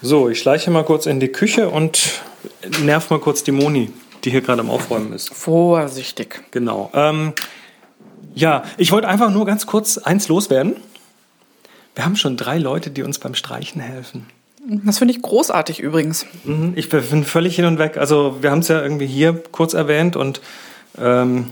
So, ich schleiche mal kurz in die Küche und nerv mal kurz die Moni, die hier gerade am Aufräumen ist. Vorsichtig. Genau. Ähm, ja, ich wollte einfach nur ganz kurz eins loswerden. Wir haben schon drei Leute, die uns beim Streichen helfen. Das finde ich großartig übrigens. Mhm, Ich bin völlig hin und weg. Also wir haben es ja irgendwie hier kurz erwähnt und ähm,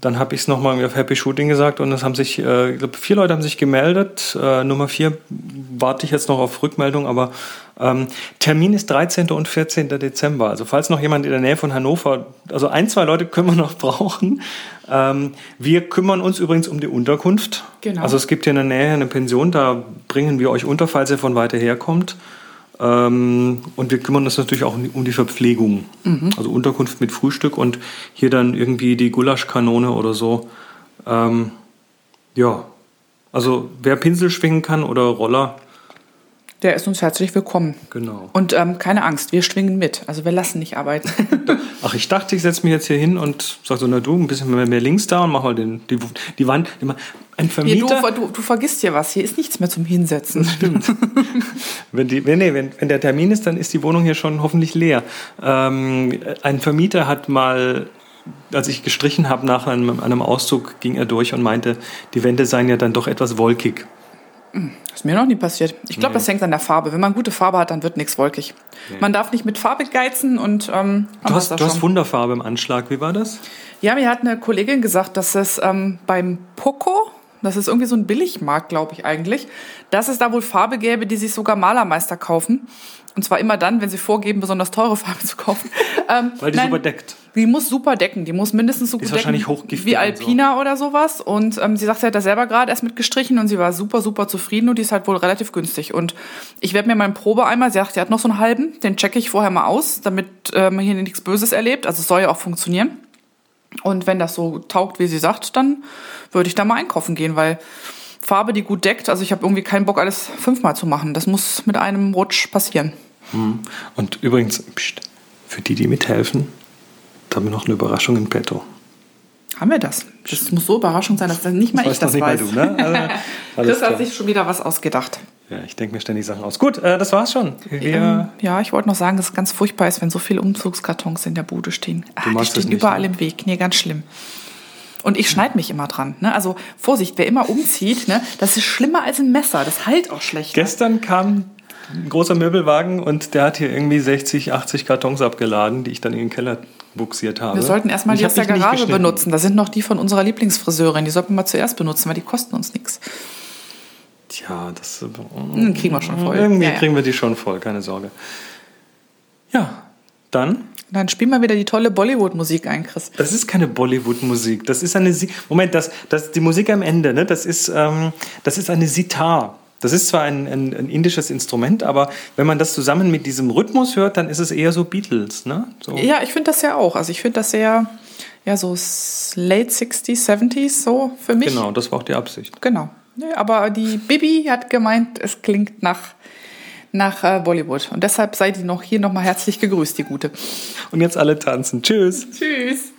dann habe ich es nochmal auf Happy Shooting gesagt und es haben sich, äh, ich glaube, vier Leute haben sich gemeldet. Äh, Nummer vier warte ich jetzt noch auf Rückmeldung, aber ähm, Termin ist 13. und 14. Dezember. Also falls noch jemand in der Nähe von Hannover, also ein, zwei Leute können wir noch brauchen. Ähm, wir kümmern uns übrigens um die Unterkunft. Genau. Also es gibt hier in der Nähe eine Pension, da bringen wir euch unter, falls ihr von weiter her kommt. Ähm, und wir kümmern uns natürlich auch um die, um die Verpflegung. Also Unterkunft mit Frühstück und hier dann irgendwie die Gulaschkanone oder so. Ähm, ja, also wer Pinsel schwingen kann oder Roller, Der ist uns herzlich willkommen. genau. Und ähm, keine Angst, wir schwingen mit. Also wir lassen nicht arbeiten. Ach, ich dachte, ich setze mich jetzt hier hin und sag so, na du, ein bisschen mehr, mehr links da und mach mal den, die, die Wand. Immer. Ein Hier, du, Vermieter, du, du vergisst hier was. Hier ist nichts mehr zum Hinsetzen. Stimmt. wenn, die, wenn, nee, wenn, wenn der Termin ist, dann ist die Wohnung hier schon hoffentlich leer. Ähm, ein Vermieter hat mal, als ich gestrichen habe nach einem, einem Auszug, ging er durch und meinte, die Wände seien ja dann doch etwas wolkig. Ist mir noch nie passiert. Ich glaube, das hängt an der Farbe. Wenn man gute Farbe hat, dann wird nichts wolkig. Man darf nicht mit Farbe geizen und ähm, Du hast, du hast. Wunderfarbe im Anschlag. Wie war das? Ja, mir hat eine Kollegin gesagt, dass es ähm, beim Poco, das ist irgendwie so ein Billigmarkt, glaube ich eigentlich, dass es da wohl Farbe gäbe, die sich sogar Malermeister kaufen. Und zwar immer dann, wenn sie vorgeben, besonders teure Farbe zu kaufen. Ähm, Weil die nein, super deckt. Die muss super decken. Die muss mindestens so Die ist gut decken wahrscheinlich hochgiftig wie Alpina oder sowas. Und ähm, sie sagt, sie hat da selber gerade erst mit gestrichen und sie war super, super zufrieden und die ist halt wohl relativ günstig. Und ich werde mir meinen Probeeimer, sie sagt, sie hat noch so einen halben, den checke ich vorher mal aus, damit äh, man hier nichts Böses erlebt. Also es soll ja auch funktionieren. Und wenn das so taugt, wie sie sagt, dann würde ich da mal einkaufen gehen, weil Farbe, die gut deckt, also ich habe irgendwie keinen Bock, alles fünfmal zu machen. Das muss mit einem Rutsch passieren. Und übrigens, pst, für die, die mithelfen, da haben wir noch eine Überraschung in petto. Haben wir das? Das muss so überraschend sein, dass nicht mal ich Weißt das nicht weiß. mal du, ne? Also, Chris klar. hat sich schon wieder was ausgedacht. Ja, ich denke mir ständig Sachen aus. Gut, äh, das war's schon. Ähm, ja, ich wollte noch sagen, dass es ganz furchtbar ist, wenn so viele Umzugskartons in der Bude stehen. Ah, die stehen nicht, überall ne? im Weg. Nee, ganz schlimm. Und ich schneide mich immer dran. Ne? Also Vorsicht, wer immer umzieht, ne? das ist schlimmer als ein Messer. Das heilt auch schlecht. Gestern kam ein großer Möbelwagen und der hat hier irgendwie 60, 80 Kartons abgeladen, die ich dann in den Keller buxiert habe. Wir sollten erstmal die aus der Garage benutzen. Da sind noch die von unserer Lieblingsfriseurin. Die sollten wir mal zuerst benutzen, weil die kosten uns nichts. Tja, das äh, kriegen wir schon voll. irgendwie Ja, ja. kriegen wir die schon voll, keine Sorge. Ja, dann. Dann spiel mal wieder die tolle Bollywood-Musik ein, Chris. Das ist keine Bollywood-Musik. Das ist eine. Si Moment, das, das, die Musik am Ende, ne? Das ist, ähm, das ist eine Sitar. Das ist zwar ein, ein, ein indisches Instrument, aber wenn man das zusammen mit diesem Rhythmus hört, dann ist es eher so Beatles, ne? So. Ja, ich finde das ja auch. Also ich finde das sehr, ja, so late 60s, 70s, so für mich. Genau, das war auch die Absicht. Genau. Aber die Bibi hat gemeint, es klingt nach, nach äh, Bollywood. Und deshalb seid ihr noch hier nochmal herzlich gegrüßt, die Gute. Und jetzt alle tanzen. Tschüss. Tschüss.